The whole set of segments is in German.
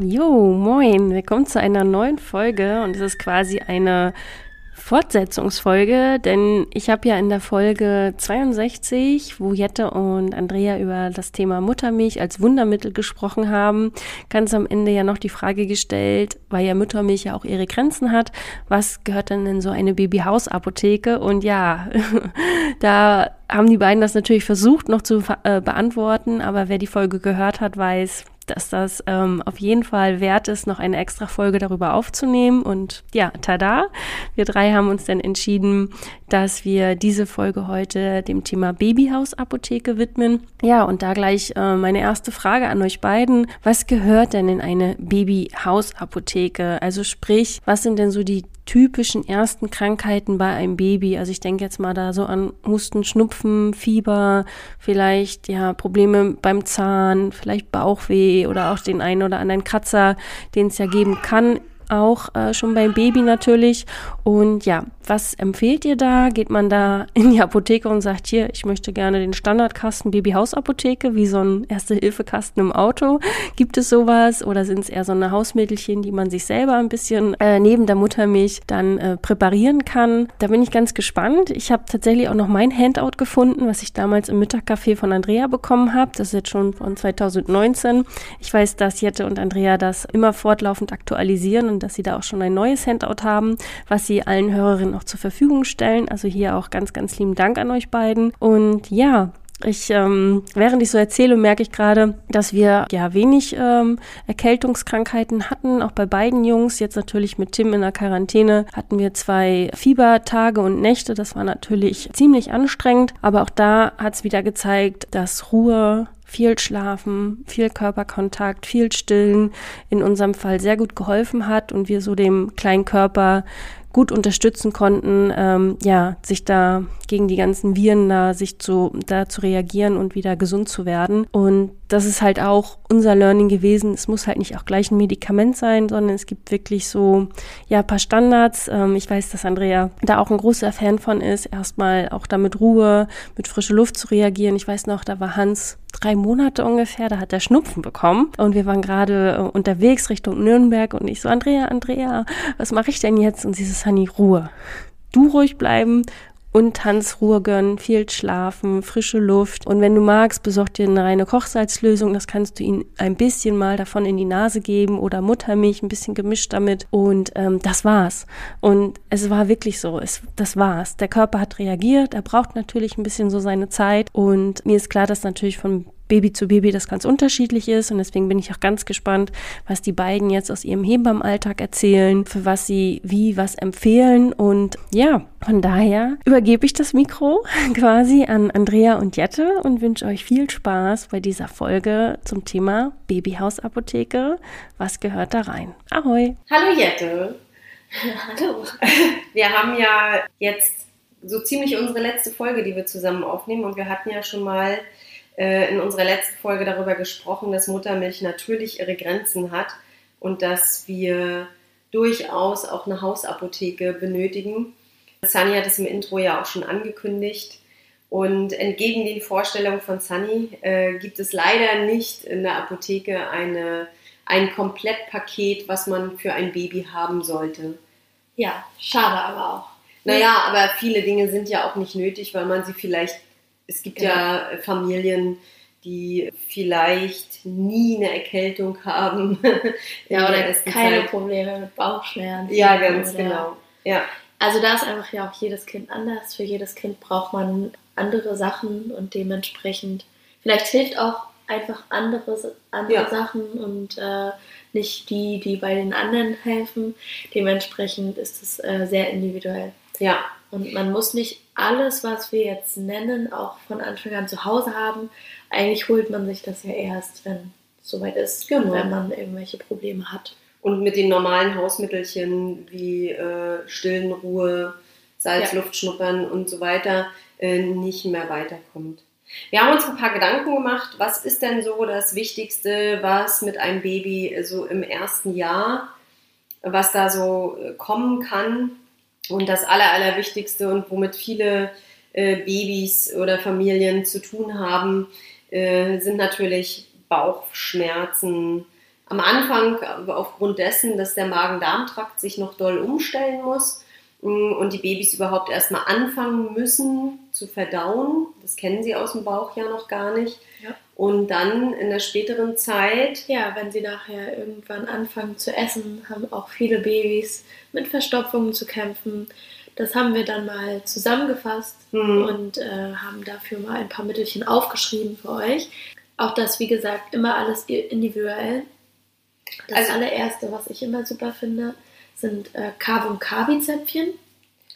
Jo, moin, willkommen zu einer neuen Folge und es ist quasi eine Fortsetzungsfolge, denn ich habe ja in der Folge 62, wo Jette und Andrea über das Thema Muttermilch als Wundermittel gesprochen haben, ganz am Ende ja noch die Frage gestellt, weil ja Muttermilch ja auch ihre Grenzen hat, was gehört denn in so eine Babyhausapotheke? Und ja, da haben die beiden das natürlich versucht noch zu äh, beantworten, aber wer die Folge gehört hat, weiß, dass das ähm, auf jeden Fall wert ist, noch eine extra Folge darüber aufzunehmen. Und ja, tada, wir drei haben uns dann entschieden, dass wir diese Folge heute dem Thema Babyhausapotheke widmen. Ja, und da gleich äh, meine erste Frage an euch beiden. Was gehört denn in eine Babyhausapotheke? Also sprich, was sind denn so die typischen ersten Krankheiten bei einem Baby. Also ich denke jetzt mal da so an Husten, Schnupfen, Fieber, vielleicht ja Probleme beim Zahn, vielleicht Bauchweh oder auch den einen oder anderen Kratzer, den es ja geben kann auch äh, schon beim Baby natürlich. Und ja, was empfehlt ihr da? Geht man da in die Apotheke und sagt, hier, ich möchte gerne den Standardkasten Babyhausapotheke, wie so ein Erste-Hilfe-Kasten im Auto. Gibt es sowas? Oder sind es eher so eine Hausmittelchen, die man sich selber ein bisschen äh, neben der Muttermilch dann äh, präparieren kann? Da bin ich ganz gespannt. Ich habe tatsächlich auch noch mein Handout gefunden, was ich damals im Mittagcafé von Andrea bekommen habe. Das ist jetzt schon von 2019. Ich weiß, dass Jette und Andrea das immer fortlaufend aktualisieren und dass sie da auch schon ein neues Handout haben, was sie allen Hörerinnen auch zur Verfügung stellen. Also hier auch ganz, ganz lieben Dank an euch beiden. Und ja, ich, ähm, während ich so erzähle, merke ich gerade, dass wir ja wenig ähm, Erkältungskrankheiten hatten, auch bei beiden Jungs. Jetzt natürlich mit Tim in der Quarantäne hatten wir zwei Fiebertage und Nächte. Das war natürlich ziemlich anstrengend, aber auch da hat es wieder gezeigt, dass Ruhe viel Schlafen, viel Körperkontakt, viel Stillen in unserem Fall sehr gut geholfen hat und wir so dem kleinen Körper gut unterstützen konnten, ähm, ja, sich da gegen die ganzen Viren da, sich zu, da zu reagieren und wieder gesund zu werden. Und das ist halt auch unser Learning gewesen. Es muss halt nicht auch gleich ein Medikament sein, sondern es gibt wirklich so, ja, paar Standards. Ähm, ich weiß, dass Andrea da auch ein großer Fan von ist, erstmal auch da mit Ruhe, mit frischer Luft zu reagieren. Ich weiß noch, da war Hans drei Monate ungefähr, da hat er Schnupfen bekommen und wir waren gerade äh, unterwegs Richtung Nürnberg und ich so, Andrea, Andrea, was mache ich denn jetzt? Und sie so, Sunny, Ruhe. Du ruhig bleiben und Tanzruhe gönnen, viel schlafen, frische Luft. Und wenn du magst, besorg dir eine reine Kochsalzlösung. Das kannst du ihnen ein bisschen mal davon in die Nase geben oder Muttermilch, ein bisschen gemischt damit. Und ähm, das war's. Und es war wirklich so. Es, das war's. Der Körper hat reagiert. Er braucht natürlich ein bisschen so seine Zeit. Und mir ist klar, dass natürlich von Baby zu Baby das ganz unterschiedlich ist und deswegen bin ich auch ganz gespannt, was die beiden jetzt aus ihrem Hebammenalltag erzählen, für was sie wie was empfehlen und ja, von daher übergebe ich das Mikro quasi an Andrea und Jette und wünsche euch viel Spaß bei dieser Folge zum Thema Babyhausapotheke. Was gehört da rein? Ahoi! Hallo Jette. Hallo. Wir haben ja jetzt so ziemlich unsere letzte Folge, die wir zusammen aufnehmen und wir hatten ja schon mal in unserer letzten Folge darüber gesprochen, dass Muttermilch natürlich ihre Grenzen hat und dass wir durchaus auch eine Hausapotheke benötigen. Sunny hat es im Intro ja auch schon angekündigt. Und entgegen den Vorstellungen von Sunny äh, gibt es leider nicht in der Apotheke eine, ein Komplettpaket, was man für ein Baby haben sollte. Ja, schade aber auch. Naja, aber viele Dinge sind ja auch nicht nötig, weil man sie vielleicht es gibt genau. ja Familien, die vielleicht nie eine Erkältung haben. ja, oder keine Zeit. Probleme mit Bauchschmerzen. Ja, ganz oder, genau. Ja. Also da ist einfach ja auch jedes Kind anders. Für jedes Kind braucht man andere Sachen und dementsprechend vielleicht hilft auch einfach andere, andere ja. Sachen und äh, nicht die, die bei den anderen helfen. Dementsprechend ist es äh, sehr individuell. Ja, Und man muss nicht alles, was wir jetzt nennen, auch von Anfang an zu Hause haben. Eigentlich holt man sich das ja erst, wenn es soweit ist, Genau. wenn man irgendwelche Probleme hat. und mit den normalen Hausmittelchen wie äh, Stillen, Ruhe, Salz, Ja. Luft schnuppern und so weiter äh, nicht mehr weiterkommt. Wir haben uns ein paar Gedanken gemacht, was ist denn so das Wichtigste, was mit einem Baby so im ersten Jahr, was da so äh, kommen kann. Und das Aller, Allerwichtigste und womit viele äh, Babys oder Familien zu tun haben, äh, sind natürlich Bauchschmerzen. Am Anfang äh, aufgrund dessen, dass der Magen-Darm-Trakt sich noch doll umstellen muss und die Babys überhaupt erstmal anfangen müssen zu verdauen. Das kennen sie aus dem Bauch ja noch gar nicht. Ja. Und dann in der späteren Zeit, Ja, wenn sie nachher irgendwann anfangen zu essen, haben auch viele Babys mit Verstopfungen zu kämpfen. Das haben wir dann mal zusammengefasst hm, und äh, haben dafür mal ein paar Mittelchen aufgeschrieben für euch. Auch das, wie gesagt, immer alles individuell. Das Also- allererste, was ich immer super finde, sind äh, Kavum Kabi-Zäpfchen.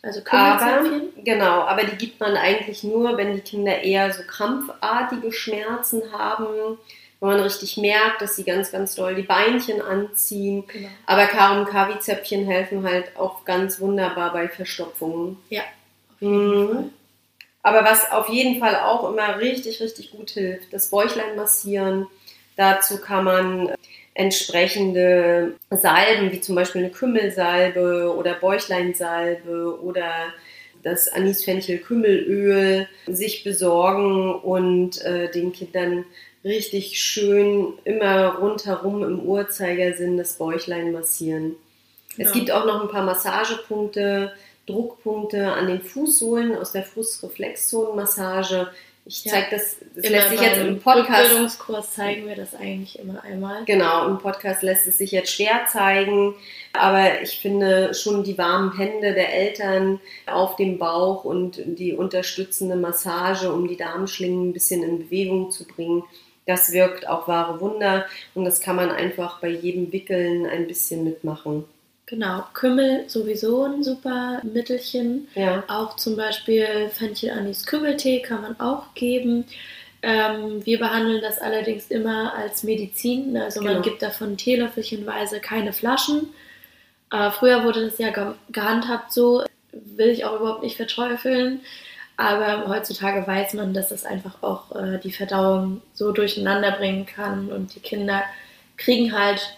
Also aber, Kümmelzäpfchen. genau, aber die gibt man eigentlich nur, wenn die Kinder eher so krampfartige Schmerzen haben, wo man richtig merkt, dass sie ganz, ganz doll die Beinchen anziehen. Genau. Aber Karum Kavi-Zäpfchen helfen halt auch ganz wunderbar bei Verstopfungen. Ja, Mhm. Aber was auf jeden Fall auch immer richtig, richtig gut hilft, das Bäuchlein massieren. Dazu kann man entsprechende Salben, wie zum Beispiel eine Kümmelsalbe oder Bäuchleinsalbe oder das Anis-Fenchel-Kümmelöl sich besorgen und äh, den Kindern richtig schön immer rundherum im Uhrzeigersinn das Bäuchlein massieren. Es Ja. gibt auch noch ein paar Massagepunkte, Druckpunkte an den Fußsohlen aus der Fußreflexzonenmassage. Ich Ja. zeige das, das lässt sich jetzt im Podcast Rückbildungskurs zeigen wir das eigentlich immer einmal. Genau, im Podcast lässt es sich jetzt schwer zeigen, aber ich finde schon die warmen Hände der Eltern auf dem Bauch und die unterstützende Massage, um die Darmschlingen ein bisschen in Bewegung zu bringen, das wirkt auch wahre Wunder und das kann man einfach bei jedem Wickeln ein bisschen mitmachen. Genau, Kümmel sowieso ein super Mittelchen. Ja, Auch zum Beispiel Fenchel-Anis-Kümmeltee kann man auch geben. Ähm, wir behandeln das allerdings immer als Medizin. Also Genau. man gibt davon teelöffelchenweise keine Flaschen. Äh, früher wurde das ja ge gehandhabt so, will ich auch überhaupt nicht verteufeln. Aber heutzutage weiß man, dass es einfach auch äh, die Verdauung so durcheinander bringen kann und die Kinder kriegen halt,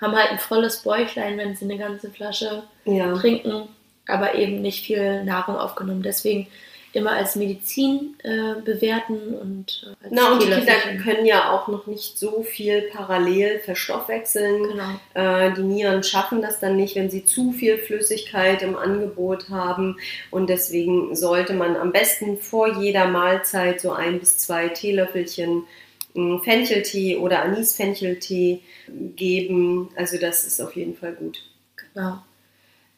haben halt ein volles Bäuchlein, wenn sie eine ganze Flasche ja. trinken, aber eben nicht viel Nahrung aufgenommen. Deswegen immer als Medizin äh, bewerten und äh, als Na, und die Kinder können ja auch noch nicht so viel parallel verstoffwechseln. Genau. Äh, die Nieren schaffen das dann nicht, wenn sie zu viel Flüssigkeit im Angebot haben. Und deswegen sollte man am besten vor jeder Mahlzeit so ein bis zwei Teelöffelchen Fencheltee oder Anis-Fencheltee geben. Also das ist auf jeden Fall gut. Genau.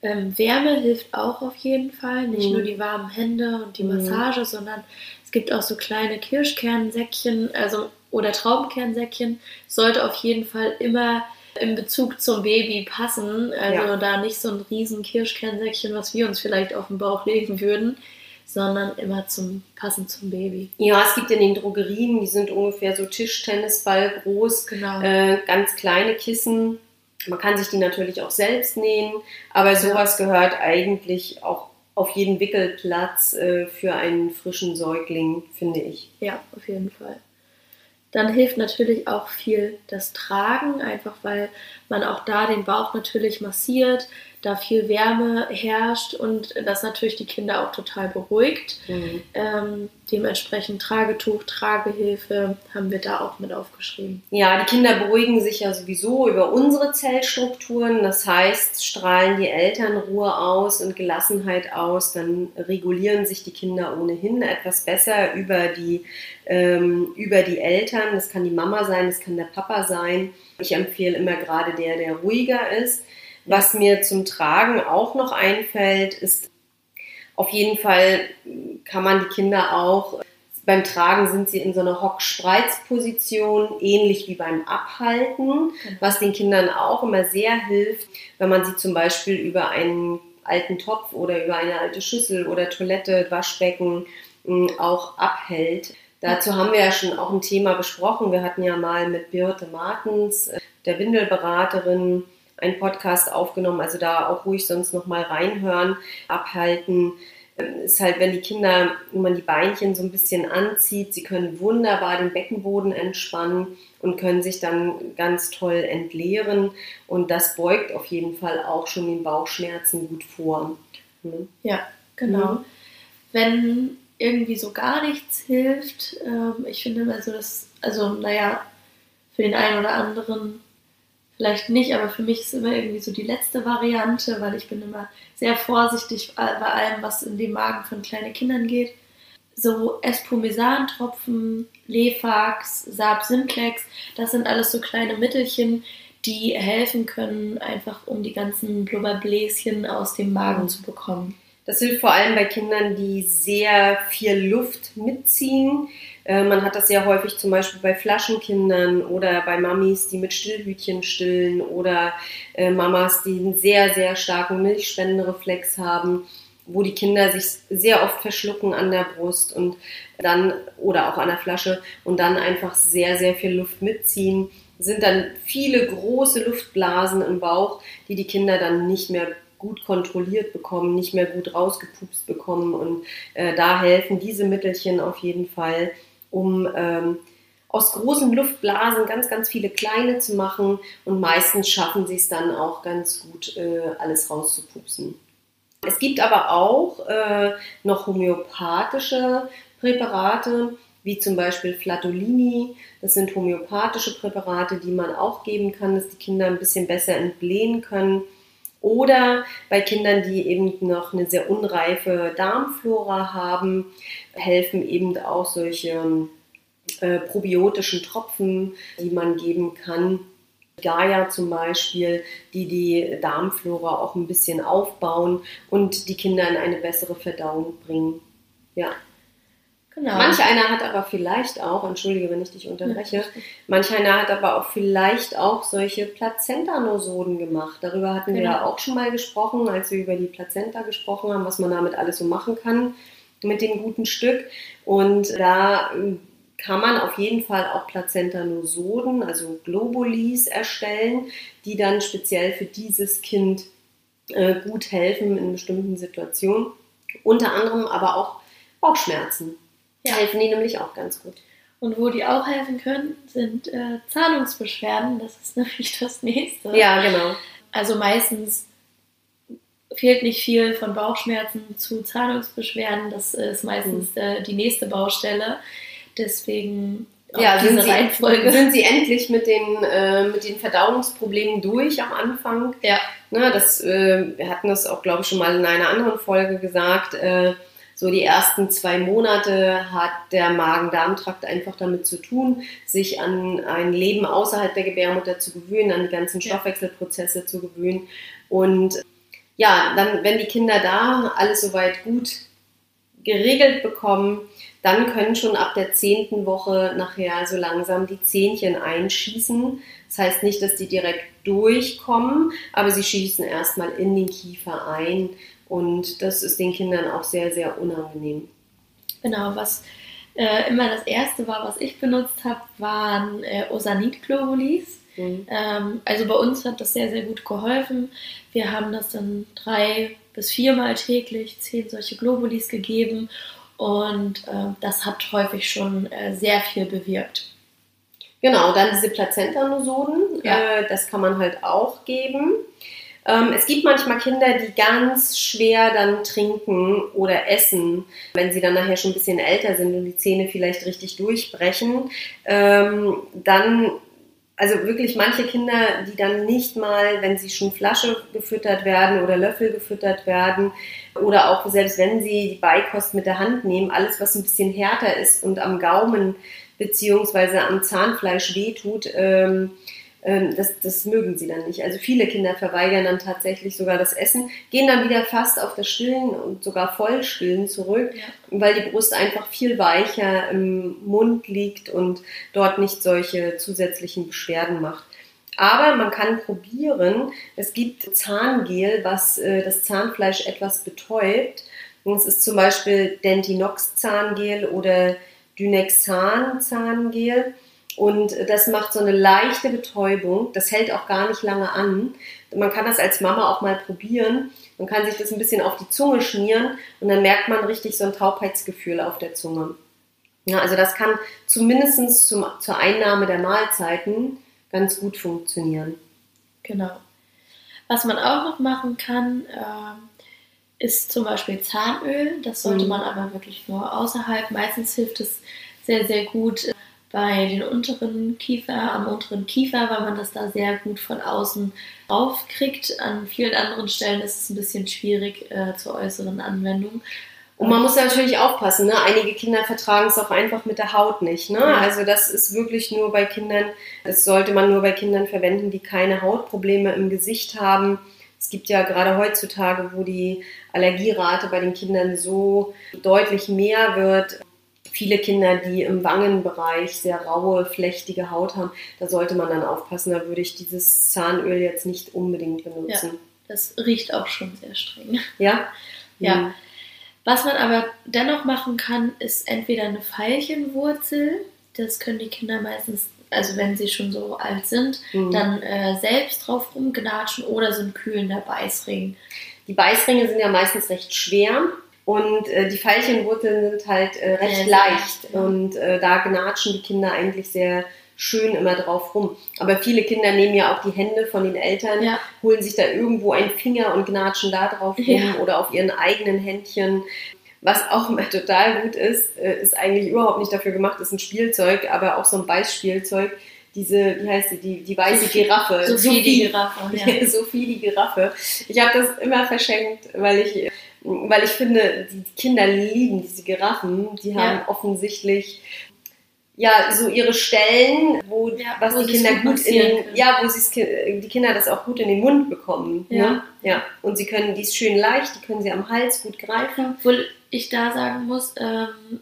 Ähm, Wärme hilft auch auf jeden Fall. Nicht Mhm. nur die warmen Hände und die Mhm. Massage, sondern es gibt auch so kleine Kirschkernsäckchen also, oder Traubenkernsäckchen. Sollte auf jeden Fall immer im Bezug zum Baby passen. Also Ja. da nicht so ein riesen Kirschkernsäckchen, was wir uns vielleicht auf den Bauch legen würden, sondern immer zum passend zum Baby. Ja, es gibt in den Drogerien, die sind ungefähr so Tischtennisball groß, Genau. äh, ganz kleine Kissen. Man kann sich die natürlich auch selbst nähen, aber sowas gehört eigentlich auch auf jeden Wickelplatz äh, für einen frischen Säugling, finde ich. Ja, auf jeden Fall. Dann hilft natürlich auch viel das Tragen, einfach weil man auch da den Bauch natürlich massiert, da viel Wärme herrscht und das natürlich die Kinder auch total beruhigt. Ähm, dementsprechend Tragetuch, Tragehilfe haben wir da auch mit aufgeschrieben. Ja, die Kinder beruhigen sich ja sowieso über unsere Zellstrukturen. Das heißt, strahlen die Eltern Ruhe aus und Gelassenheit aus, dann regulieren sich die Kinder ohnehin etwas besser über die, ähm, über die Eltern. Das kann die Mama sein, das kann der Papa sein. Ich empfehle immer gerade der, der ruhiger ist. Was mir zum Tragen auch noch einfällt, ist auf jeden Fall kann man die Kinder auch beim Tragen sind sie in so einer Hock-Spreiz-Position, ähnlich wie beim Abhalten, was den Kindern auch immer sehr hilft, wenn man sie zum Beispiel über einen alten Topf oder über eine alte Schüssel oder Toilette, Waschbecken mh, auch abhält. Dazu haben wir ja schon auch ein Thema besprochen. Wir hatten ja mal mit Birte Martens, äh, der Windelberaterin, einen Podcast aufgenommen. Also da auch ruhig sonst noch mal reinhören, abhalten. Ähm, Ist halt, wenn die Kinder, wenn man die Beinchen so ein bisschen anzieht, sie können wunderbar den Beckenboden entspannen und können sich dann ganz toll entleeren. Und das beugt auf jeden Fall auch schon den Bauchschmerzen gut vor. Ne? Ja, genau. Mhm. Wenn irgendwie so gar nichts hilft, ähm, ich finde also das, also naja, für den einen oder anderen vielleicht nicht, aber für mich ist immer irgendwie so die letzte Variante, weil ich bin immer sehr vorsichtig bei allem, was in den Magen von kleinen Kindern geht. So Espumesan-Tropfen, Lefax, Saab Simplex, das sind alles so kleine Mittelchen, die helfen können, einfach um die ganzen Blubberbläschen aus dem Magen zu bekommen. Das hilft vor allem bei Kindern, die sehr viel Luft mitziehen. Äh, Man hat das sehr häufig zum Beispiel bei Flaschenkindern oder bei Mamis, die mit Stillhütchen stillen oder äh, Mamas, die einen sehr, sehr starken Milchspendenreflex haben, wo die Kinder sich sehr oft verschlucken an der Brust und dann oder auch an der Flasche und dann einfach sehr, sehr viel Luft mitziehen. Sind dann viele große Luftblasen im Bauch, die die Kinder dann nicht mehr gut kontrolliert bekommen, nicht mehr gut rausgepupst bekommen. Und äh, da helfen diese Mittelchen auf jeden Fall, um ähm, aus großen Luftblasen ganz, ganz viele kleine zu machen. Und meistens schaffen sie es dann auch ganz gut, äh, alles rauszupupsen. Es gibt aber auch äh, noch homöopathische Präparate, wie zum Beispiel Flatolini. Das sind homöopathische Präparate, die man auch geben kann, dass die Kinder ein bisschen besser entblähen können. Oder bei Kindern, die eben noch eine sehr unreife Darmflora haben, helfen eben auch solche äh, probiotischen Tropfen, die man geben kann. Gaia zum Beispiel, die die Darmflora auch ein bisschen aufbauen und die Kinder in eine bessere Verdauung bringen. Ja. Genau. Manch einer hat aber vielleicht auch, entschuldige, wenn ich dich unterbreche, manch einer hat aber auch vielleicht auch solche Plazentanosoden gemacht. Darüber hatten wir Genau. ja auch schon mal gesprochen, als wir über die Plazenta gesprochen haben, was man damit alles so machen kann mit dem guten Stück. Und da ähm, kann man auf jeden Fall auch Plazentanosoden, also Globulis erstellen, die dann speziell für dieses Kind äh, gut helfen in bestimmten Situationen. Unter anderem aber auch Bauchschmerzen. Ja. Helfen die nämlich auch ganz gut. Und wo die auch helfen können, sind äh, Zahlungsbeschwerden. Das ist nämlich das nächste. Ja, genau. Also meistens fehlt nicht viel von Bauchschmerzen zu Zahlungsbeschwerden. Das ist meistens Mhm. äh, die nächste Baustelle. Deswegen auch Ja, diese sind sie, Reihenfolge. sind sie endlich mit den, äh, mit den Verdauungsproblemen durch am Anfang. Ja. Ne, das, äh, wir hatten das auch, glaube ich, schon mal in einer anderen Folge gesagt. Äh, so die ersten zwei Monate hat der Magen-Darm-Trakt einfach damit zu tun, sich an ein Leben außerhalb der Gebärmutter zu gewöhnen, an die ganzen. Stoffwechselprozesse zu gewöhnen. Und ja, dann, wenn die Kinder da alles soweit gut geregelt bekommen, dann können schon ab der zehnten Woche nachher so langsam die Zähnchen einschießen. Das heißt nicht, dass die direkt durchkommen, aber sie schießen erstmal in den Kiefer ein und das ist den Kindern auch sehr, sehr unangenehm. Genau, was äh, immer das erste war, was ich benutzt habe, waren äh, Osanit-Globulis. Mhm. Ähm, also bei uns hat das sehr, sehr gut geholfen. Wir haben das dann drei bis viermal täglich zehn solche Globulis gegeben und äh, das hat häufig schon äh, sehr viel bewirkt. Genau, dann diese Plazentanosoden, Ja. äh, das kann man halt auch geben. Ähm, es gibt manchmal Kinder, die ganz schwer dann trinken oder essen, wenn sie dann nachher schon ein bisschen älter sind und die Zähne vielleicht richtig durchbrechen. Ähm, dann, also wirklich manche Kinder, die dann nicht mal, wenn sie schon Flasche gefüttert werden oder Löffel gefüttert werden, oder auch selbst wenn sie die Beikost mit der Hand nehmen, alles, was ein bisschen härter ist und am Gaumen beziehungsweise am Zahnfleisch wehtut, ähm, das, das mögen sie dann nicht. Also viele Kinder verweigern dann tatsächlich sogar das Essen, gehen dann wieder fast auf das Stillen und sogar Vollstillen zurück, Ja. weil die Brust einfach viel weicher im Mund liegt und dort nicht solche zusätzlichen Beschwerden macht. Aber man kann probieren, es gibt Zahngel, was äh, das Zahnfleisch etwas betäubt. Und es ist zum Beispiel Dentinox Zahngel oder Dynexan Zahngel. Und das macht so eine leichte Betäubung. Das hält auch gar nicht lange an. Man kann das als Mama auch mal probieren. Man kann sich das ein bisschen auf die Zunge schmieren und dann merkt man richtig so ein Taubheitsgefühl auf der Zunge. Ja, also das kann zumindest zum, zur Einnahme der Mahlzeiten ganz gut funktionieren. Genau. Was man auch noch machen kann, äh, ist zum Beispiel Zahnöl. Das sollte Mhm. man aber wirklich nur außerhalb. Meistens hilft es sehr, sehr gut bei den unteren Kiefer, am unteren Kiefer, weil man das da sehr gut von außen aufkriegt. An vielen anderen Stellen ist es ein bisschen schwierig äh, zur äußeren Anwendung. Und man muss natürlich aufpassen, ne? einige Kinder vertragen es auch einfach mit der Haut nicht. Ne? Ja. Also das ist wirklich nur bei Kindern, das sollte man nur bei Kindern verwenden, die keine Hautprobleme im Gesicht haben. Es gibt ja gerade heutzutage, wo die Allergierate bei den Kindern so deutlich mehr wird, viele Kinder, die im Wangenbereich sehr raue, flechtige Haut haben, da sollte man dann aufpassen. Da würde ich dieses Zahnöl jetzt nicht unbedingt benutzen. Das riecht auch schon sehr streng. Ja? Ja. Hm. Was man aber dennoch machen kann, ist entweder eine Veilchenwurzel. Das können die Kinder meistens, also wenn sie schon so alt sind, Hm. dann äh, selbst drauf rumgnatschen oder so ein kühlender Beißring. Die Beißringe sind ja meistens recht schwer und äh, die Veilchenwurzeln sind halt äh, recht sehr leicht ja. und äh, da gnatschen die Kinder eigentlich sehr schön immer drauf rum. Aber viele Kinder nehmen ja auch die Hände von den Eltern, Ja. holen sich da irgendwo einen Finger und gnatschen da drauf rum Ja. oder auf ihren eigenen Händchen. Was auch immer total gut ist, äh, ist eigentlich überhaupt nicht dafür gemacht, ist ein Spielzeug, aber auch so ein Beißspielzeug. Diese, wie heißt sie, die, die weiße Sophie- Giraffe. Sophie die Giraffe. Ja. Sophie die Giraffe. Ich habe das immer verschenkt, weil ich, weil ich finde, die Kinder lieben diese Giraffen. Die Ja. haben offensichtlich ja so ihre Stellen, wo Ja, was wo die Kinder gut in den, können. ja, wo sie's, ki- die Kinder das auch gut in den Mund bekommen. Ja. Ne? ja. Und sie können, die ist schön leicht, die können sie am Hals gut greifen. Obwohl ich da sagen muss, ähm,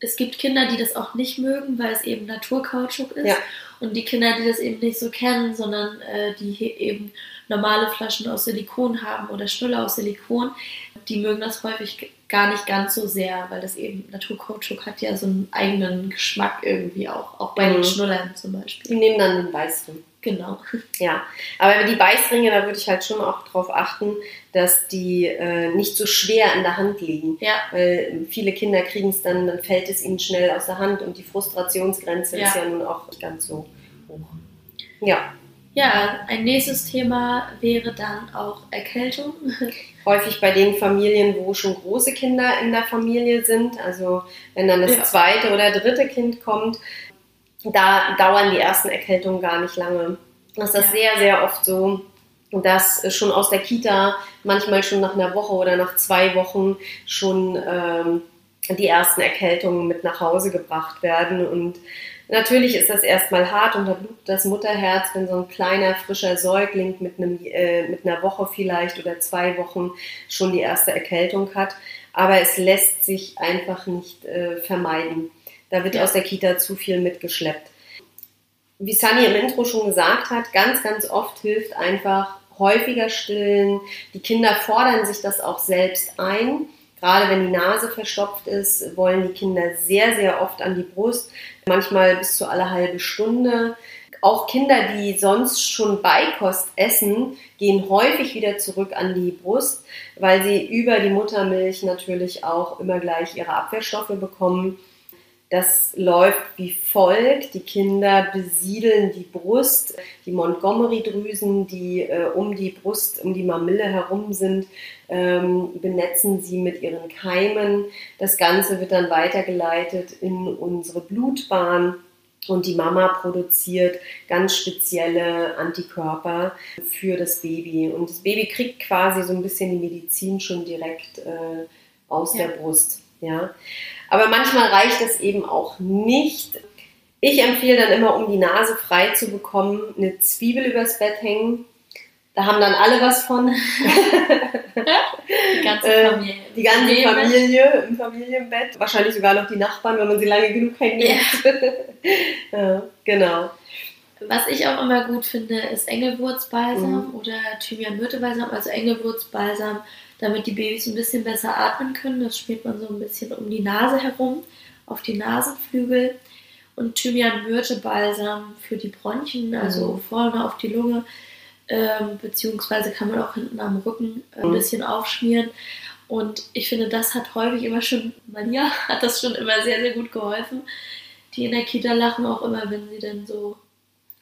es gibt Kinder, die das auch nicht mögen, weil es eben Naturkautschuk ist. Ja. Und die Kinder, die das eben nicht so kennen, sondern äh, die hier eben normale Flaschen aus Silikon haben oder Schnuller aus Silikon, die mögen das häufig gar nicht ganz so sehr, weil das eben Naturkautschuk hat ja so einen eigenen Geschmack irgendwie auch, auch bei Mhm. den Schnullern zum Die Beispiel. nehmen dann den Weißring. Genau. Ja, aber die Beißringe, da würde ich halt schon auch drauf achten, dass die äh, nicht so schwer in der Hand liegen. Ja, Weil viele Kinder kriegen es dann, dann fällt es ihnen schnell aus der Hand und die Frustrationsgrenze Ja. ist ja nun auch nicht ganz so hoch. Ja, ja, ein nächstes Thema wäre dann auch Erkältung. häufig bei den Familien, wo schon große Kinder in der Familie sind, also wenn dann das Ja. zweite oder dritte Kind kommt, da dauern die ersten Erkältungen gar nicht lange. Das ist das Ja. sehr, sehr oft so, dass schon aus der Kita manchmal schon nach einer Woche oder nach zwei Wochen schon ähm, die ersten Erkältungen mit nach Hause gebracht werden. Und natürlich ist das erstmal hart und da blutet das Mutterherz, wenn so ein kleiner, frischer Säugling mit, einem, äh, mit einer Woche vielleicht oder zwei Wochen schon die erste Erkältung hat. Aber es lässt sich einfach nicht äh, vermeiden. Da wird Ja. aus der Kita zu viel mitgeschleppt. Wie Sunny im Intro schon gesagt hat, ganz, ganz oft hilft einfach häufiger stillen. Die Kinder fordern sich das auch selbst ein. Gerade wenn die Nase verstopft ist, wollen die Kinder sehr, sehr oft an die Brust, manchmal bis zu alle halbe Stunde. Auch Kinder, die sonst schon Beikost essen, gehen häufig wieder zurück an die Brust, weil sie über die Muttermilch natürlich auch immer gleich ihre Abwehrstoffe bekommen. Das läuft wie folgt. Die Kinder besiedeln die Brust, die Montgomery-Drüsen, die äh, um die Brust, um die Mamille herum sind, ähm, benetzen sie mit ihren Keimen. Das Ganze wird dann weitergeleitet in unsere Blutbahn. Und die Mama produziert ganz spezielle Antikörper für das Baby. Und das Baby kriegt quasi so ein bisschen die Medizin schon direkt äh, aus Ja. der Brust. Ja. Aber manchmal reicht es eben auch nicht. Ich empfehle dann immer, um die Nase frei zu bekommen, eine Zwiebel übers Bett hängen. Da haben dann alle was von. Die ganze Äh, Familie. Die ganze Familie. Im Familienbett. Wahrscheinlich sogar noch die Nachbarn, wenn man sie lange genug hängt. Ja. genau. Was ich auch immer gut finde, ist Engelwurzbalsam Mhm. oder Thymian-Myrte-Balsam, also Engelwurzbalsam, damit die Babys ein bisschen besser atmen können. Das schmiert man so ein bisschen um die Nase herum, auf die Nasenflügel. Und Thymian-Myrte-Balsam für die Bronchien, also Mhm. vorne auf die Lunge, ähm, beziehungsweise kann man auch hinten am Rücken äh, ein Mhm. bisschen aufschmieren. Und ich finde, das hat häufig immer schon, Maria hat das schon immer sehr, sehr gut geholfen. Die in der Kita lachen auch immer, wenn sie dann so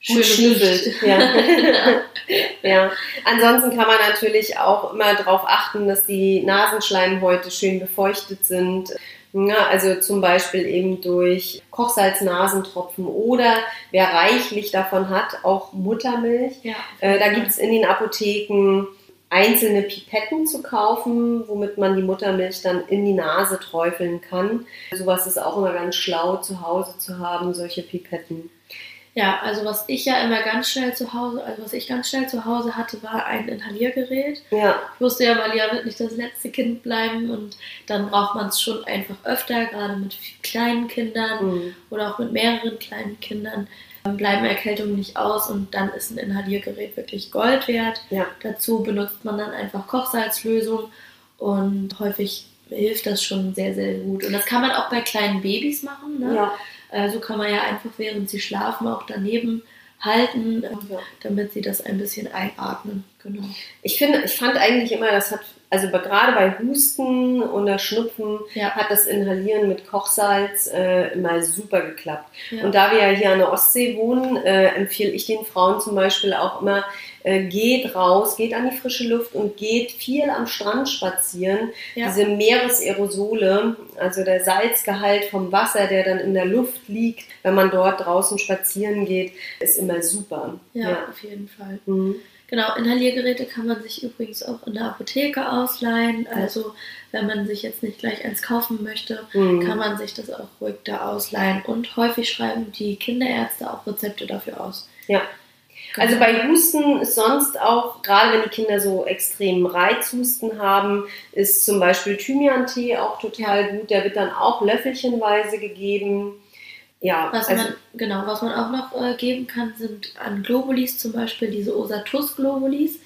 Gut schnüffelt. Ja. Ja. Ansonsten kann man natürlich auch immer darauf achten, dass die Nasenschleimhäute schön befeuchtet sind. Ja, also zum Beispiel eben durch Kochsalz-Nasentropfen oder wer reichlich davon hat, auch Muttermilch. Ja, Äh, da gibt es in den Apotheken einzelne Pipetten zu kaufen, womit man die Muttermilch dann in die Nase träufeln kann. Sowas ist auch immer ganz schlau zu Hause zu haben, solche Pipetten. Ja, also was ich ja immer ganz schnell zu Hause, also was ich ganz schnell zu Hause hatte, war ein Inhaliergerät. Ja, Ich wusste ja, Malia wird nicht das letzte Kind bleiben und dann braucht man es schon einfach öfter, gerade mit kleinen Kindern mhm. oder auch mit mehreren kleinen Kindern. Dann bleiben Erkältungen nicht aus und dann ist ein Inhaliergerät wirklich Gold wert. ja. Dazu benutzt man dann einfach Kochsalzlösung und häufig hilft das schon sehr, sehr gut. Und das kann man auch bei kleinen Babys machen. Ne? ja. Äh, so kann man ja einfach, während sie schlafen, auch daneben halten, äh, Ja. damit sie das ein bisschen einatmen. Genau. Ich finde, ich fand eigentlich immer, das hat, also gerade bei Husten oder Schnupfen Ja. hat das Inhalieren mit Kochsalz äh, immer super geklappt. Ja. Und da wir ja hier an der Ostsee wohnen, äh, empfehle ich den Frauen zum Beispiel auch immer, äh, geht raus, geht an die frische Luft und geht viel am Strand spazieren. Ja. Diese Meeresaerosole, also der Salzgehalt vom Wasser, der dann in der Luft liegt, wenn man dort draußen spazieren geht, ist immer super. ja, auf jeden Fall. Mhm. Genau, Inhaliergeräte kann man sich übrigens auch in der Apotheke ausleihen. Also wenn man sich jetzt nicht gleich eins kaufen möchte, Mhm. kann man sich das auch ruhig da ausleihen. Und häufig schreiben die Kinderärzte auch Rezepte dafür aus. Ja. Genau. Also bei Husten ist sonst auch, gerade wenn die Kinder so extremen Reizhusten haben, ist zum Beispiel Thymian-Tee auch total gut. Der wird dann auch löffelchenweise gegeben. Ja, Was also, man, genau, was man auch noch äh, geben kann, sind an Globulis zum Beispiel diese Osatus Globulis.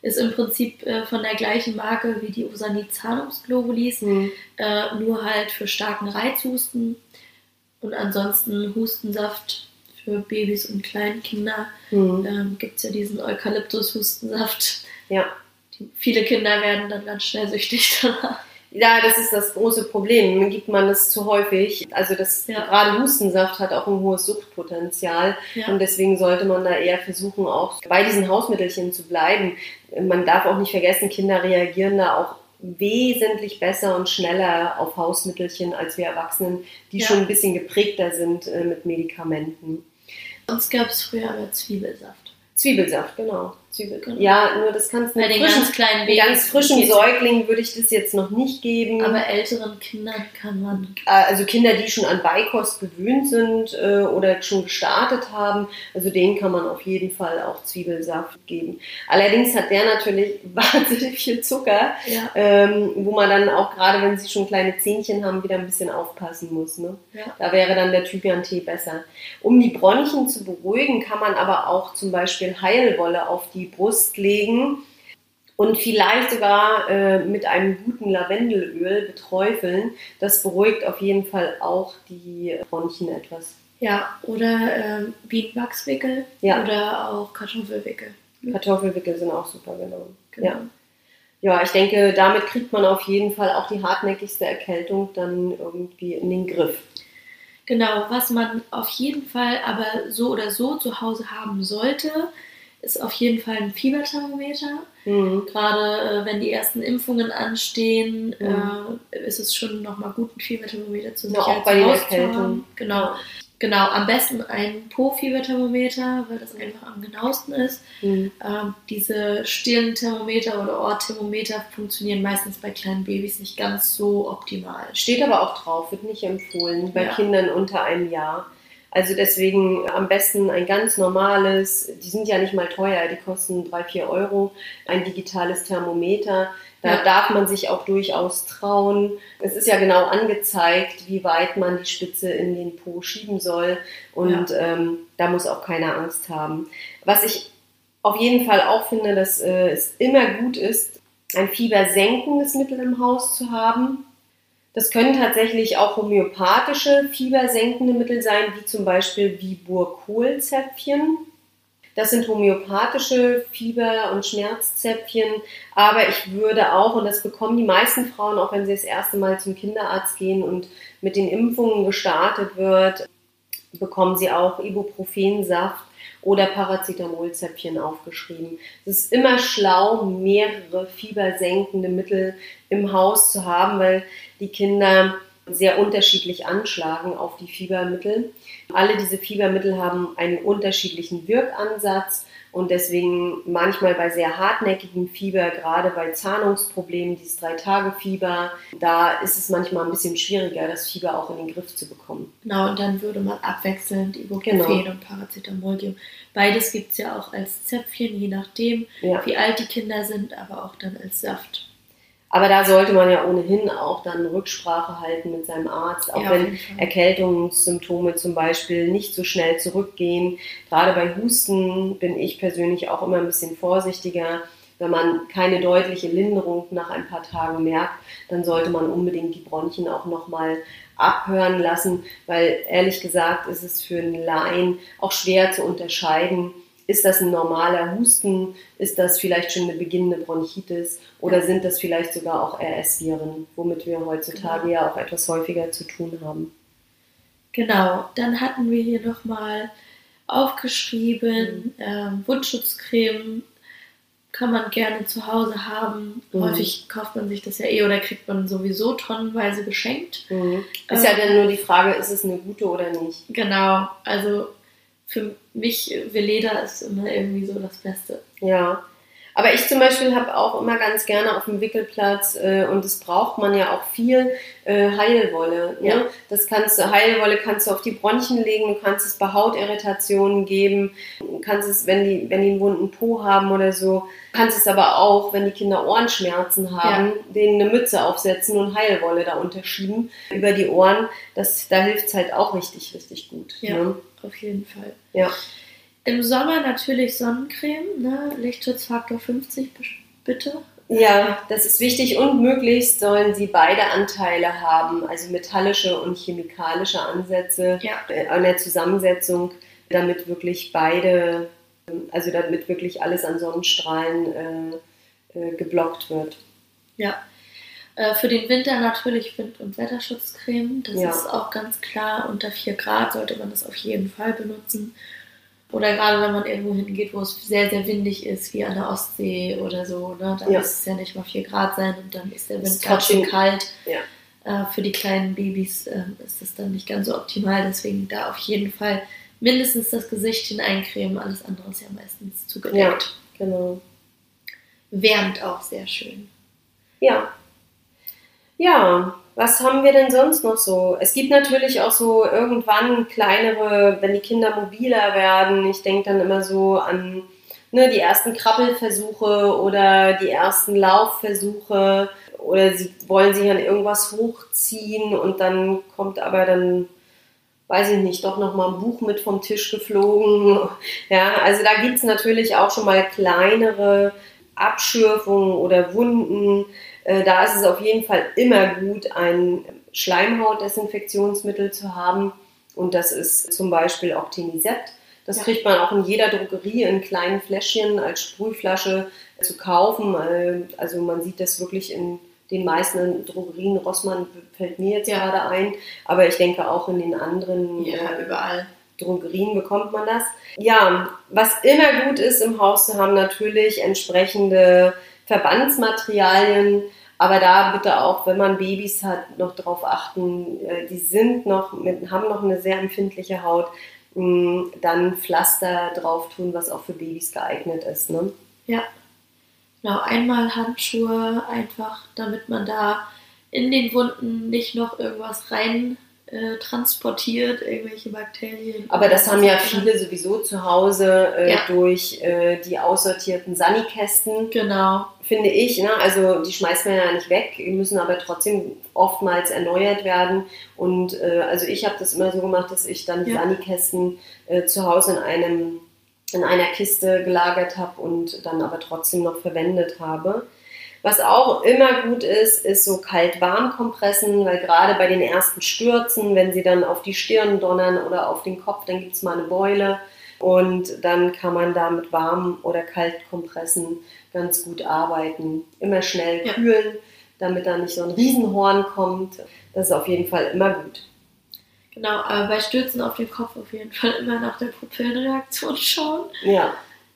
Ist im Prinzip äh, von der gleichen Marke wie die Osanizanums Globulis, hm, äh, nur halt für starken Reizhusten. Und ansonsten Hustensaft für Babys und Kleinkinder. hm, Ähm, Gibt es ja diesen Eukalyptus-Hustensaft. ja. Die, viele Kinder werden dann ganz schnell süchtig danach. Ja, das ist das große Problem. Gibt man das zu häufig? Also das Ja. gerade Hustensaft hat auch ein hohes Suchtpotenzial Ja. und deswegen sollte man da eher versuchen, auch bei diesen Hausmittelchen zu bleiben. Man darf auch nicht vergessen, Kinder reagieren da auch wesentlich besser und schneller auf Hausmittelchen als wir Erwachsenen, die Ja. schon ein bisschen geprägter sind äh, mit Medikamenten. Sonst gab es früher aber Zwiebelsaft. Zwiebelsaft, genau. Zwiebel. Ja, nur das kannst du Bei nicht den frischen, ganz kleinen Babys. ganz frischen. Säuglingen würde ich das jetzt noch nicht geben. Aber älteren Kindern kann man. Äh, also Kinder, die schon an Beikost gewöhnt sind äh, oder schon gestartet haben, also denen kann man auf jeden Fall auch Zwiebelsaft geben. Allerdings hat der natürlich wahnsinnig viel Zucker, Ja, ähm, wo man dann auch gerade, wenn sie schon kleine Zähnchen haben, wieder ein bisschen aufpassen muss. Ne? ja. Da wäre dann der Thymian-Tee besser. Um die Bronchien zu beruhigen, kann man aber auch zum Beispiel Heilwolle auf die Brust legen und vielleicht sogar äh, mit einem guten Lavendelöl beträufeln. Das beruhigt auf jeden Fall auch die Bronchien etwas. ja. oder ähm, Bienenwachswickel Ja. oder auch Kartoffelwickel. Kartoffelwickel sind auch super, genau. Genau. Ja. Ja, ich denke, damit kriegt man auf jeden Fall auch die hartnäckigste Erkältung dann irgendwie in den Griff. Genau, was man auf jeden Fall aber so oder so zu Hause haben sollte, ist auf jeden Fall ein Fieberthermometer. Mhm. Gerade äh, wenn die ersten Impfungen anstehen, Mhm. äh, ist es schon nochmal gut, ein Fieberthermometer zu Ja, Sicherheit auch bei den Erkältungen. Genau. Genau, am besten ein Po-Fieberthermometer, weil das einfach am genauesten ist. Mhm. Ähm, diese Stirnthermometer oder Ohrthermometer funktionieren meistens bei kleinen Babys nicht ganz so optimal. Steht aber auch drauf, wird nicht empfohlen bei Ja. Kindern unter einem Jahr. Also deswegen am besten ein ganz normales, die sind ja nicht mal teuer, die kosten drei, vier Euro, ein digitales Thermometer. Da Ja. darf man sich auch durchaus trauen. Es ist ja genau angezeigt, wie weit man die Spitze in den Po schieben soll. Und ähm, da muss auch keiner Angst haben. Was ich auf jeden Fall auch finde, dass äh, es immer gut ist, ein fiebersenkendes Mittel im Haus zu haben. Das können tatsächlich auch homöopathische fiebersenkende Mittel sein, wie zum Beispiel Viburkolzäpfchen. Das sind homöopathische Fieber- und Schmerzzäpfchen. Aber ich würde auch, und das bekommen die meisten Frauen, auch wenn sie das erste Mal zum Kinderarzt gehen und mit den Impfungen gestartet wird, bekommen sie auch Ibuprofensaft oder Paracetamolzäpfchen aufgeschrieben. Es ist immer schlau, mehrere fiebersenkende Mittel im Haus zu haben, weil die Kinder sehr unterschiedlich anschlagen auf die Fiebermittel. Alle diese Fiebermittel haben einen unterschiedlichen Wirkansatz und deswegen manchmal bei sehr hartnäckigem Fieber, gerade bei Zahnungsproblemen, dieses Drei-Tage-Fieber, da ist es manchmal ein bisschen schwieriger, das Fieber auch in den Griff zu bekommen. Genau, und dann würde man abwechselnd Ibuprofen Genau. und Paracetamol geben. Beides gibt es ja auch als Zäpfchen, je nachdem, Ja. wie alt die Kinder sind, aber auch dann als Saft. Aber da sollte man ja ohnehin auch dann Rücksprache halten mit seinem Arzt, auch Ja, wenn. Erkältungssymptome zum Beispiel nicht so schnell zurückgehen. Gerade bei Husten bin ich persönlich auch immer ein bisschen vorsichtiger. Wenn man keine deutliche Linderung nach ein paar Tagen merkt, dann sollte man unbedingt die Bronchien auch nochmal abhören lassen, weil ehrlich gesagt ist es für einen Laien auch schwer zu unterscheiden, ist das ein normaler Husten, ist das vielleicht schon eine beginnende Bronchitis oder sind das vielleicht sogar auch RS-Viren, womit wir heutzutage ja auch etwas häufiger zu tun haben. Genau, dann hatten wir hier nochmal aufgeschrieben, ähm, Wundschutzcreme kann man gerne zu Hause haben. Mhm. Häufig kauft man sich das ja eh oder kriegt man sowieso tonnenweise geschenkt. Mhm. Ist ja Ähm, dann nur die Frage, ist es eine gute oder nicht? Genau, also für mich, Veleda ist immer irgendwie so das Beste. Ja. Aber ich zum Beispiel habe auch immer ganz gerne auf dem Wickelplatz, äh, und das braucht man ja auch viel, äh, Heilwolle. Ne? Ja. Das kannst du, Heilwolle kannst du auf die Bronchien legen, du kannst es bei Hautirritationen geben, kannst es, wenn die, wenn die einen wunden Po haben oder so, kannst es aber auch, wenn die Kinder Ohrenschmerzen haben, denen eine Mütze aufsetzen und Heilwolle da unterschieben über die Ohren. Das, da hilft es halt auch richtig, richtig gut. Ja. Ne? Auf jeden Fall. Ja. Im Sommer natürlich Sonnencreme, ne? Lichtschutzfaktor 50 bes- bitte. Ja, das ist wichtig und möglichst sollen sie beide Anteile haben, also metallische und chemikalische Ansätze Ja. äh, an der Zusammensetzung, damit wirklich beide, ähm, also damit wirklich alles an Sonnenstrahlen äh, äh, geblockt wird. Ja. Äh, für den Winter natürlich Wind- und Wetterschutzcreme. Das Ja. ist auch ganz klar. Unter 4 Grad sollte man das auf jeden Fall benutzen. Oder gerade wenn man irgendwo hingeht, wo es sehr, sehr windig ist, wie an der Ostsee oder so, ne? dann Ja. muss es ja nicht mal 4 Grad sein und dann ist der Wind Ist ganz schön kalt. Ja. Äh, für die kleinen Babys äh, ist das dann nicht ganz so optimal. Deswegen da auf jeden Fall mindestens das Gesichtchen eincremen. Alles andere ist ja meistens zugedeckt. Genau. Wärmt auch sehr schön. Ja. Ja, was haben wir denn sonst noch so? Es gibt natürlich auch so irgendwann kleinere, wenn die Kinder mobiler werden. Ich denke dann immer so an ne, die ersten Krabbelversuche oder die ersten Laufversuche oder sie wollen sich an irgendwas hochziehen und dann kommt aber dann weiß ich nicht, doch noch mal ein Buch mit vom Tisch geflogen. Ja, also da gibt es natürlich auch schon mal kleinere Abschürfungen oder Wunden. Äh, Da ist es auf jeden Fall immer gut, ein Schleimhautdesinfektionsmittel zu haben. Und das ist zum Beispiel Optimisept. Das Ja. kriegt man auch in jeder Drogerie in kleinen Fläschchen als Sprühflasche zu kaufen. Äh, Also man sieht das wirklich in den meisten Drogerien. Rossmann fällt mir jetzt Ja. gerade ein, aber ich denke auch in den anderen Ja, äh, überall. Drogerien bekommt man das. Ja, was immer gut ist im Haus zu haben, natürlich entsprechende Verbandsmaterialien. Aber da bitte auch, wenn man Babys hat, noch darauf achten, äh, die sind noch, haben noch eine sehr empfindliche Haut, mh, dann Pflaster drauf tun, was auch für Babys geeignet ist. Ne? Ja. Genau, einmal Handschuhe einfach, damit man da in den Wunden nicht noch irgendwas rein äh, transportiert, irgendwelche Bakterien. Aber das haben ja viele sowieso zu Hause äh, Ja. durch äh, die aussortierten Sanikästen, Genau. finde ich. Ne? Also die schmeißt man ja nicht weg, die müssen aber trotzdem oftmals erneuert werden. Und äh, also ich habe das immer so gemacht, dass ich dann die Ja. Sanikästen äh, zu Hause in einem in einer Kiste gelagert habe und dann aber trotzdem noch verwendet habe. Was auch immer gut ist, ist so Kalt-Warm-Kompressen, weil gerade bei den ersten Stürzen, wenn sie dann auf die Stirn donnern oder auf den Kopf, dann gibt es mal eine Beule und dann kann man da mit Warm- oder Kaltkompressen ganz gut arbeiten. Immer schnell Ja. kühlen, damit da nicht so ein Riesenhorn kommt. Das ist auf jeden Fall immer gut. Genau, aber bei Stürzen auf den Kopf auf jeden Fall immer nach der Pupillenreaktion schauen. Ja,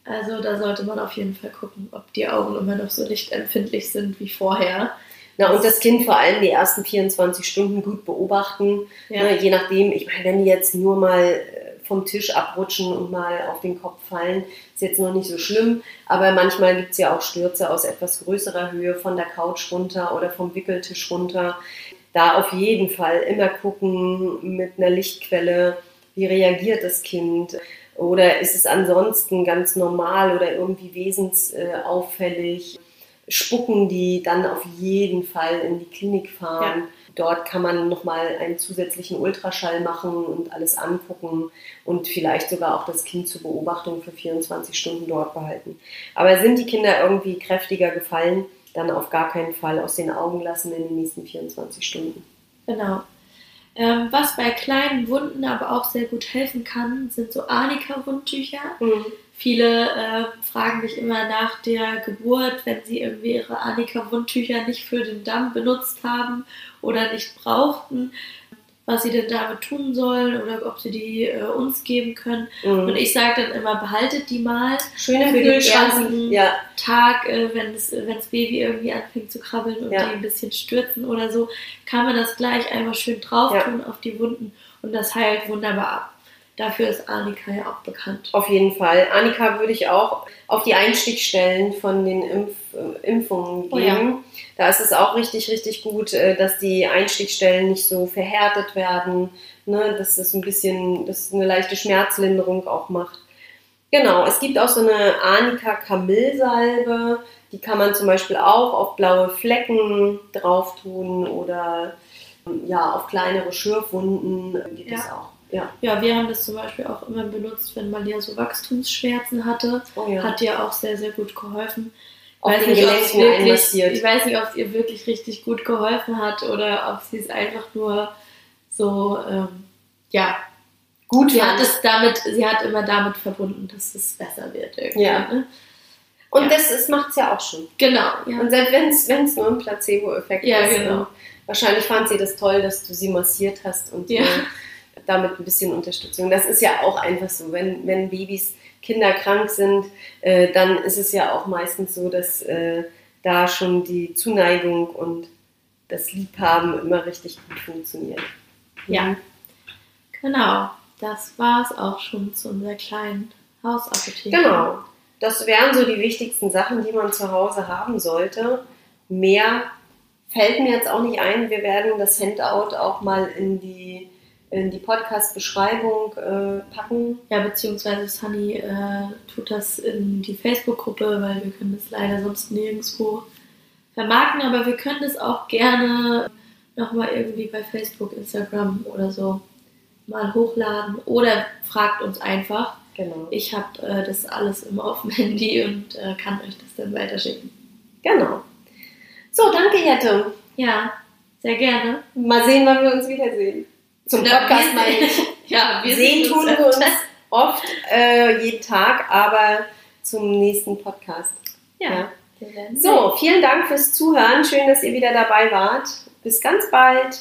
Also da sollte man auf jeden Fall gucken, ob die Augen immer noch so lichtempfindlich sind wie vorher. Na, und das Kind vor allem die ersten 24 Stunden gut beobachten. Ja. Ne, je nachdem, ich meine, wenn die jetzt nur mal äh, vom Tisch abrutschen und mal auf den Kopf fallen, ist jetzt noch nicht so schlimm. Aber manchmal gibt es ja auch Stürze aus etwas größerer Höhe, von der Couch runter oder vom Wickeltisch runter. Da auf jeden Fall immer gucken mit einer Lichtquelle, wie reagiert das Kind. Oder ist es ansonsten ganz normal oder irgendwie wesensauffällig? Spucken die dann auf jeden Fall in die Klinik fahren. Dort kann man nochmal einen zusätzlichen Ultraschall machen und alles angucken und vielleicht sogar auch das Kind zur Beobachtung für 24 Stunden dort behalten. Aber sind die Kinder irgendwie kräftiger gefallen, dann auf gar keinen Fall aus den Augen lassen in den nächsten 24 Stunden. Genau. Ähm, was bei kleinen Wunden aber auch sehr gut helfen kann, sind so Arnika-Wundtücher. Viele äh, fragen mich immer nach der Geburt, wenn sie irgendwie ihre Arnika-Wundtücher nicht für den Damm benutzt haben oder nicht brauchten, was sie denn damit tun sollen oder ob sie die äh, uns geben können. Mhm. Und ich sage dann immer, behaltet die mal Schön für den ersten Ja, Tag, äh, wenn das wenn das Baby irgendwie anfängt zu krabbeln und Ja. die ein bisschen stürzen oder so, kann man das gleich einmal schön drauf tun auf die Wunden und das heilt wunderbar ab. Dafür ist Arnika ja auch bekannt. auf jeden Fall. Annika würde ich auch auf die Einstichstellen von den Impf äh, Impfungen Oh geben. Da ist es auch richtig, richtig gut, äh, dass die Einstichstellen nicht so verhärtet werden, ne? dass es ein bisschen, dass es eine leichte Schmerzlinderung auch macht. Genau, es gibt auch so eine Arnika-Kamillsalbe, die kann man zum Beispiel auch auf blaue Flecken drauf tun oder ähm, ja, auf kleinere Schürfwunden geht das auch. Ja. Ja, wir haben das zum Beispiel auch immer benutzt, wenn Malia so Wachstumsschmerzen hatte. Oh ja. Hat ihr auch sehr, sehr gut geholfen. auf weiß nicht, wirklich, ich weiß nicht, ob es ihr wirklich richtig gut geholfen hat oder ob sie es einfach nur so, ähm, ja, Gut sie hat es damit, sie hat immer damit verbunden, dass es besser wird irgendwie. Ja. Ne? Und Ja. das, das macht es ja auch schon. Genau, ja. Und selbst wenn es nur ein Placebo-Effekt Ja, ist. genau. und Wahrscheinlich fand sie das toll, dass du sie massiert hast und Ja. Damit ein bisschen Unterstützung. Das ist ja auch einfach so, wenn, wenn Babys kinderkrank sind, äh, dann ist es ja auch meistens so, dass äh, da schon die Zuneigung und das Liebhaben immer richtig gut funktioniert. Ja. Genau, das war es auch schon zu unserer kleinen Hausapotheke. Genau. Das wären so die wichtigsten Sachen, die man zu Hause haben sollte. Mehr fällt mir jetzt auch nicht ein. Wir werden das Handout auch mal in die, in die Podcast-Beschreibung äh, packen. Ja, beziehungsweise Sunny äh, tut das in die Facebook-Gruppe, weil wir können das leider sonst nirgendwo vermarkten, aber wir können das auch gerne nochmal irgendwie bei Facebook, Instagram oder so mal hochladen oder fragt uns einfach. Genau. Ich habe äh, das alles immer auf dem Handy und äh, kann euch das dann weiterschicken. Genau. So, danke, Jette. Ja, sehr gerne. Mal sehen, wann wir uns wiedersehen. Zum Na, Podcast meine ich. Ja, wir Sehen tun uns wir uns oft, äh, jeden Tag, aber zum nächsten Podcast. Ja, sehen. So, vielen Dank fürs Zuhören. Schön, dass ihr wieder dabei wart. Bis ganz bald.